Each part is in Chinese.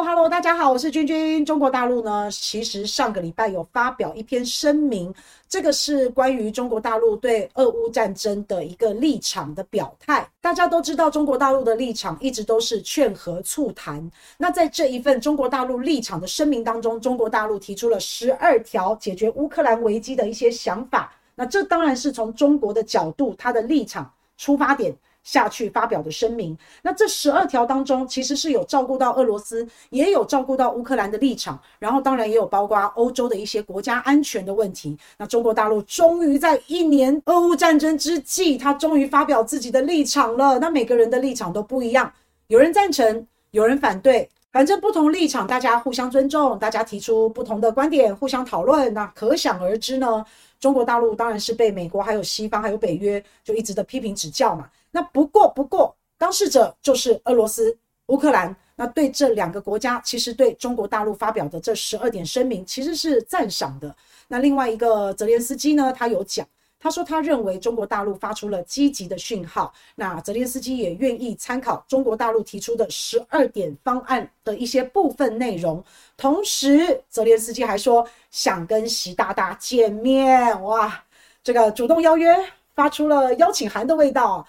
Hello，大家好，我是君君。中国大陆呢，其实上个礼拜有发表一篇声明，这个是关于中国大陆对俄乌战争的一个立场的表态。大家都知道，中国大陆的立场一直都是劝和促谈。那在这一份中国大陆立场的声明当中，中国大陆提出了十二条解决乌克兰危机的一些想法。那这当然是从中国的角度，它的立场出发点。下去发表的声明，那这十二条当中，其实是有照顾到俄罗斯，也有照顾到乌克兰的立场，然后当然也有包括欧洲的一些国家安全的问题。那中国大陆终于在一年俄乌战争之际，他终于发表自己的立场了。那每个人的立场都不一样，有人赞成，有人反对，反正不同立场，大家互相尊重，大家提出不同的观点，互相讨论。那可想而知呢，中国大陆当然是被美国、还有西方、还有北约就一直的批评指教嘛。那不过不过，当事者就是俄罗斯、乌克兰。那对这两个国家，其实对中国大陆发表的这十二点声明，其实是赞赏的。那另外一个泽连斯基呢，他有讲，他说他认为中国大陆发出了积极的讯号。那泽连斯基也愿意参考中国大陆提出的十二点方案的一些部分内容。同时，泽连斯基还说想跟习大大见面。哇，这个主动邀约，发出了邀请函的味道。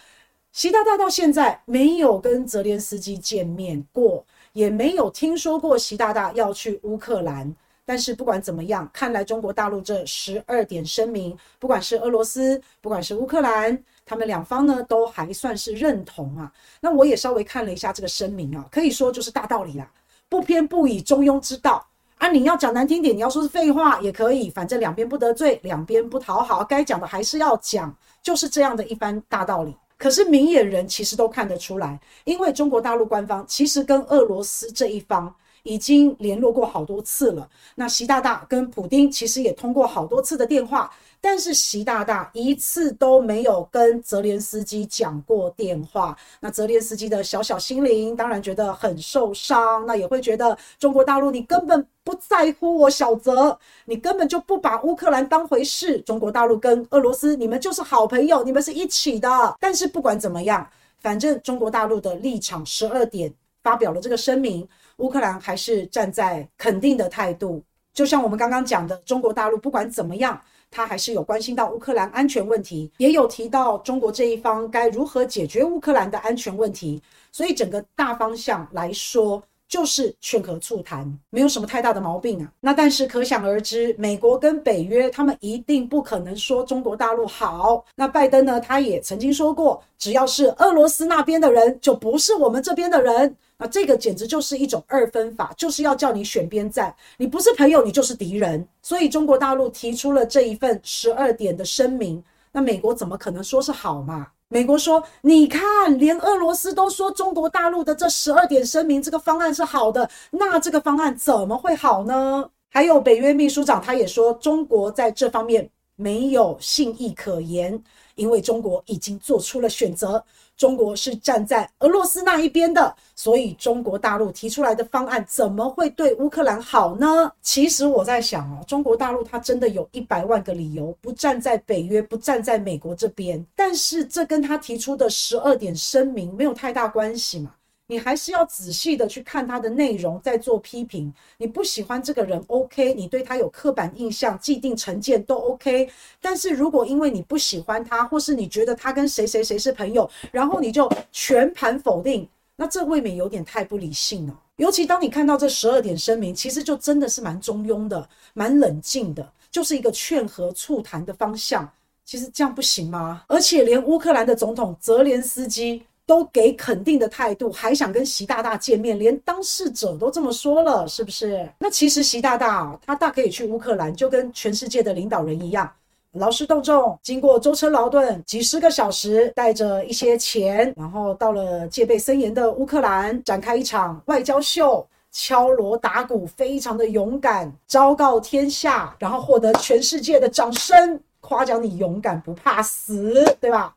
习大大到现在没有跟泽连斯基见面过，也没有听说过习大大要去乌克兰。但是不管怎么样，看来中国大陆这十二点声明，不管是俄罗斯，不管是乌克兰，他们两方呢都还算是认同啊。那我也稍微看了一下这个声明啊，可以说就是大道理啦，不偏不倚，中庸之道啊。你要讲难听点，你要说是废话也可以，反正两边不得罪，两边不讨好，该讲的还是要讲，就是这样的一番大道理。可是明眼人其实都看得出来，因为中国大陆官方其实跟俄罗斯这一方已经联络过好多次了。那习大大跟普丁其实也通过好多次的电话。但是习大大一次都没有跟泽连斯基讲过电话，那泽连斯基的小小心灵当然觉得很受伤，那也会觉得中国大陆你根本不在乎我小泽，你根本就不把乌克兰当回事。中国大陆跟俄罗斯你们就是好朋友，你们是一起的。但是不管怎么样，反正中国大陆的立场十二点发表了这个声明，乌克兰还是站在肯定的态度。就像我们刚刚讲的，中国大陆不管怎么样。他还是有关心到乌克兰安全问题，也有提到中国这一方该如何解决乌克兰的安全问题，所以整个大方向来说就是劝和促谈，没有什么太大的毛病啊。那但是可想而知，美国跟北约他们一定不可能说中国大陆好。那拜登呢，他也曾经说过，只要是俄罗斯那边的人，就不是我们这边的人。那这个简直就是一种二分法，就是要叫你选边站，你不是朋友，你就是敌人。所以中国大陆提出了这一份十二点的声明，那美国怎么可能说是好嘛？美国说，你看，连俄罗斯都说中国大陆的这十二点声明这个方案是好的，那这个方案怎么会好呢？还有北约秘书长他也说，中国在这方面没有信义可言。因为中国已经做出了选择，中国是站在俄罗斯那一边的，所以中国大陆提出来的方案怎么会对乌克兰好呢？其实我在想哦，中国大陆他真的有一百万个理由不站在北约、不站在美国这边，但是这跟他提出的十二点声明没有太大关系嘛。你还是要仔细的去看他的内容，再做批评。你不喜欢这个人，OK，你对他有刻板印象、既定成见都 OK。但是如果因为你不喜欢他，或是你觉得他跟谁谁谁是朋友，然后你就全盘否定，那这未免有点太不理性了。尤其当你看到这十二点声明，其实就真的是蛮中庸的、蛮冷静的，就是一个劝和促谈的方向。其实这样不行吗？而且连乌克兰的总统泽连斯基。都给肯定的态度，还想跟习大大见面，连当事者都这么说了，是不是？那其实习大大，他大可以去乌克兰，就跟全世界的领导人一样，劳师动众，经过舟车劳顿，几十个小时，带着一些钱，然后到了戒备森严的乌克兰，展开一场外交秀，敲锣打鼓，非常的勇敢，昭告天下，然后获得全世界的掌声，夸奖你勇敢不怕死，对吧？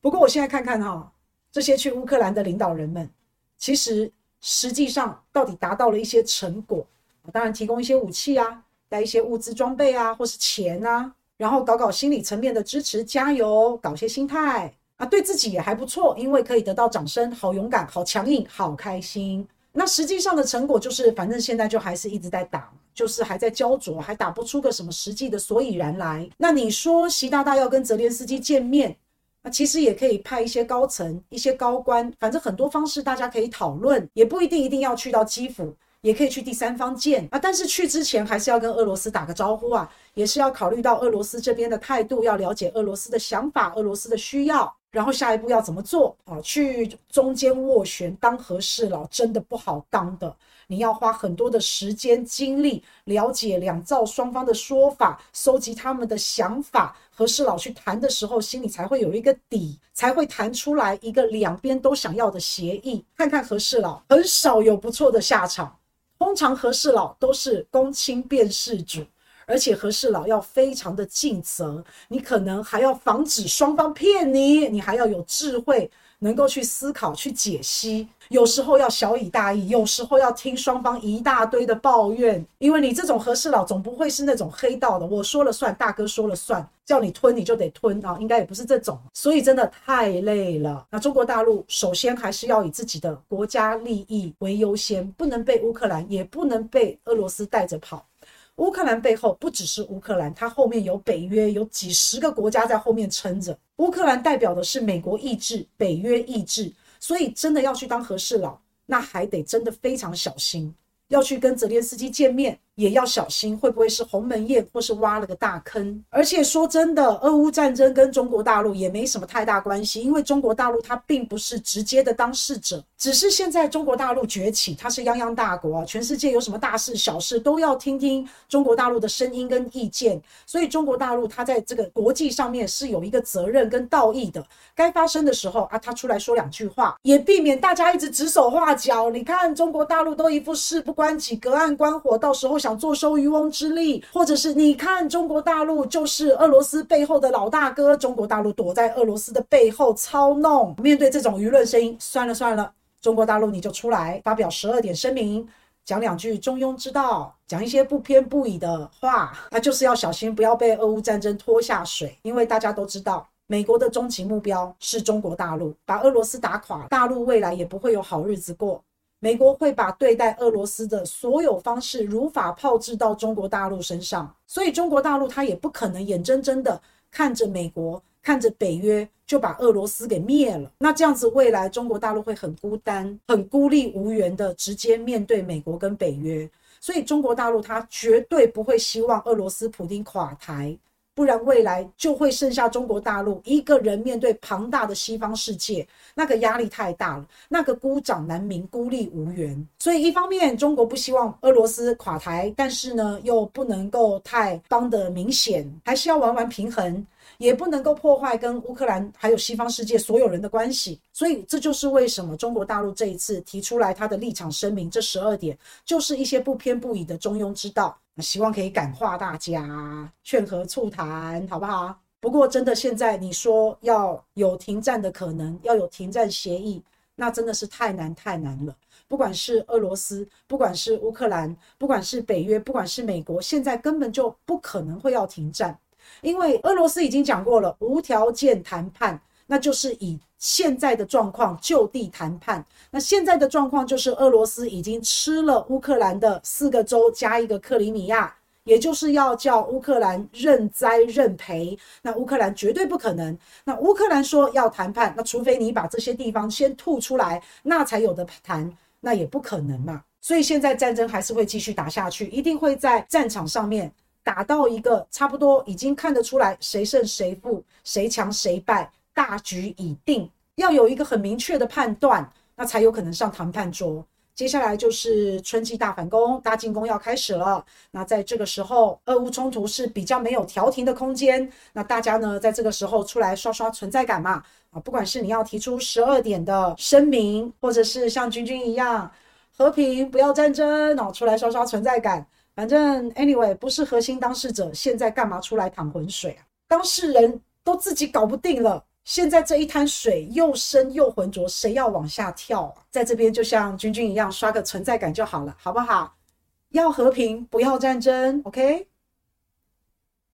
不过我现在看看哈。这些去乌克兰的领导人们，其实实际上到底达到了一些成果。当然，提供一些武器啊，带一些物资装备啊，或是钱啊，然后搞搞心理层面的支持，加油，搞些心态啊，对自己也还不错，因为可以得到掌声，好勇敢，好强硬，好开心。那实际上的成果就是，反正现在就还是一直在打，就是还在焦灼，还打不出个什么实际的所以然来。那你说习大大要跟泽连斯基见面，那其实也可以派一些高层、一些高官，反正很多方式大家可以讨论，也不一定一定要去到基辅。也可以去第三方见啊，但是去之前还是要跟俄罗斯打个招呼啊，也是要考虑到俄罗斯这边的态度，要了解俄罗斯的想法、俄罗斯的需要，然后下一步要怎么做啊？去中间斡旋当和事佬真的不好当的，你要花很多的时间精力，了解两造双方的说法，收集他们的想法，和事佬去谈的时候，心里才会有一个底，才会谈出来一个两边都想要的协议。看看和事佬很少有不错的下场。通常和事佬都是公亲辨事主，而且和事佬要非常的尽责，你可能还要防止双方骗你，你还要有智慧，能够去思考、去解析。有时候要小以大义，有时候要听双方一大堆的抱怨，因为你这种和事佬总不会是那种黑道的，我说了算，大哥说了算，叫你吞你就得吞啊，应该也不是这种，所以真的太累了。那中国大陆首先还是要以自己的国家利益为优先，不能被乌克兰，也不能被俄罗斯带着跑。乌克兰背后不只是乌克兰，它后面有北约，有几十个国家在后面撑着。乌克兰代表的是美国意志、北约意志。所以，真的要去当和事佬，那还得真的非常小心。要去跟泽连斯基见面，也要小心会不会是鸿门宴，或是挖了个大坑。而且说真的，俄乌战争跟中国大陆也没什么太大关系，因为中国大陆它并不是直接的当事者，只是现在中国大陆崛起，它是泱泱大国，全世界有什么大事小事都要听听中国大陆的声音跟意见。所以中国大陆它在这个国际上面是有一个责任跟道义的，该发生的时候啊，他出来说两句话，也避免大家一直指手画脚。你看中国大陆都一副事不关己、隔岸观火，到时候想坐收渔翁之利，或者是你看中国大陆就是俄罗斯背后的老大哥，中国大陆躲在俄罗斯的背后操弄。面对这种舆论声音，算了算了，中国大陆你就出来发表十二点声明，讲两句中庸之道，讲一些不偏不倚的话，那就是要小心不要被俄乌战争拖下水，因为大家都知道，美国的终极目标是中国大陆，把俄罗斯打垮，大陆未来也不会有好日子过。美国会把对待俄罗斯的所有方式如法炮制到中国大陆身上，所以中国大陆他也不可能眼睁睁的看着美国、看着北约就把俄罗斯给灭了。那这样子，未来中国大陆会很孤单、很孤立无援的直接面对美国跟北约。所以中国大陆他绝对不会希望俄罗斯普丁垮台。不然未来就会剩下中国大陆一个人面对庞大的西方世界，那个压力太大了，那个孤掌难鸣、孤立无援。所以一方面中国不希望俄罗斯垮台，但是呢又不能够太帮得明显，还是要玩玩平衡，也不能够破坏跟乌克兰还有西方世界所有人的关系。所以这就是为什么中国大陆这一次提出来他的立场声明，这十二点就是一些不偏不倚的中庸之道。希望可以感化大家，劝和促谈，好不好？不过真的现在你说要有停战的可能，要有停战协议，那真的是太难太难了。不管是俄罗斯，不管是乌克兰，不管是北约，不管是美国，现在根本就不可能会要停战，因为俄罗斯已经讲过了，无条件谈判。那就是以现在的状况就地谈判。那现在的状况就是俄罗斯已经吃了乌克兰的四个州加一个克里米亚，也就是要叫乌克兰认栽认赔。那乌克兰绝对不可能。那乌克兰说要谈判，那除非你把这些地方先吐出来，那才有的谈。那也不可能嘛。所以现在战争还是会继续打下去，一定会在战场上面打到一个差不多已经看得出来谁胜谁负，谁强谁败。大局已定，要有一个很明确的判断，那才有可能上谈判桌。接下来就是春季大反攻、大进攻要开始了。那在这个时候，俄乌冲突是比较没有调停的空间。那大家呢，在这个时候出来刷刷存在感嘛。啊，不管是你要提出十二点的声明，或者是像军军一样和平不要战争，哦，出来刷刷存在感。反正 anyway，不是核心当事者，现在干嘛出来淌浑水啊？当事人都自己搞不定了。现在这一滩水又深又浑浊，谁要往下跳啊？在这边就像君君一样，刷个存在感就好了，好不好？要和平，不要战争，OK？